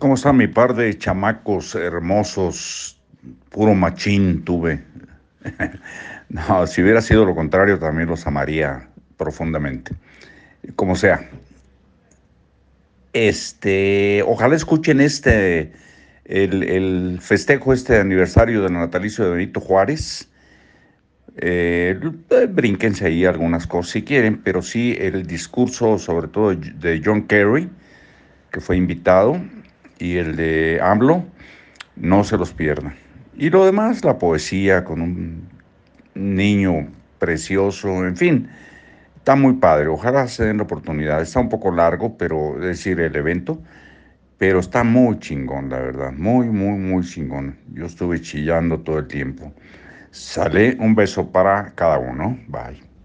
¿Cómo está mi par de chamacos hermosos? Puro machín tuve. no, si hubiera sido lo contrario, también los amaría profundamente. Como sea. Este, ojalá escuchen este, el, el festejo, este aniversario del natalicio de Benito Juárez. Eh, brínquense ahí algunas cosas si quieren, pero sí el discurso, sobre todo de John Kerry, que fue invitado, y el de AMLO, no se los pierdan. Y lo demás, la poesía con un niño precioso, en fin, está muy padre. Ojalá se den la oportunidad. Está un poco largo, pero es decir, el evento, pero está muy chingón, la verdad. Muy, muy, muy chingón. Yo estuve chillando todo el tiempo. Sale un beso para cada uno. Bye.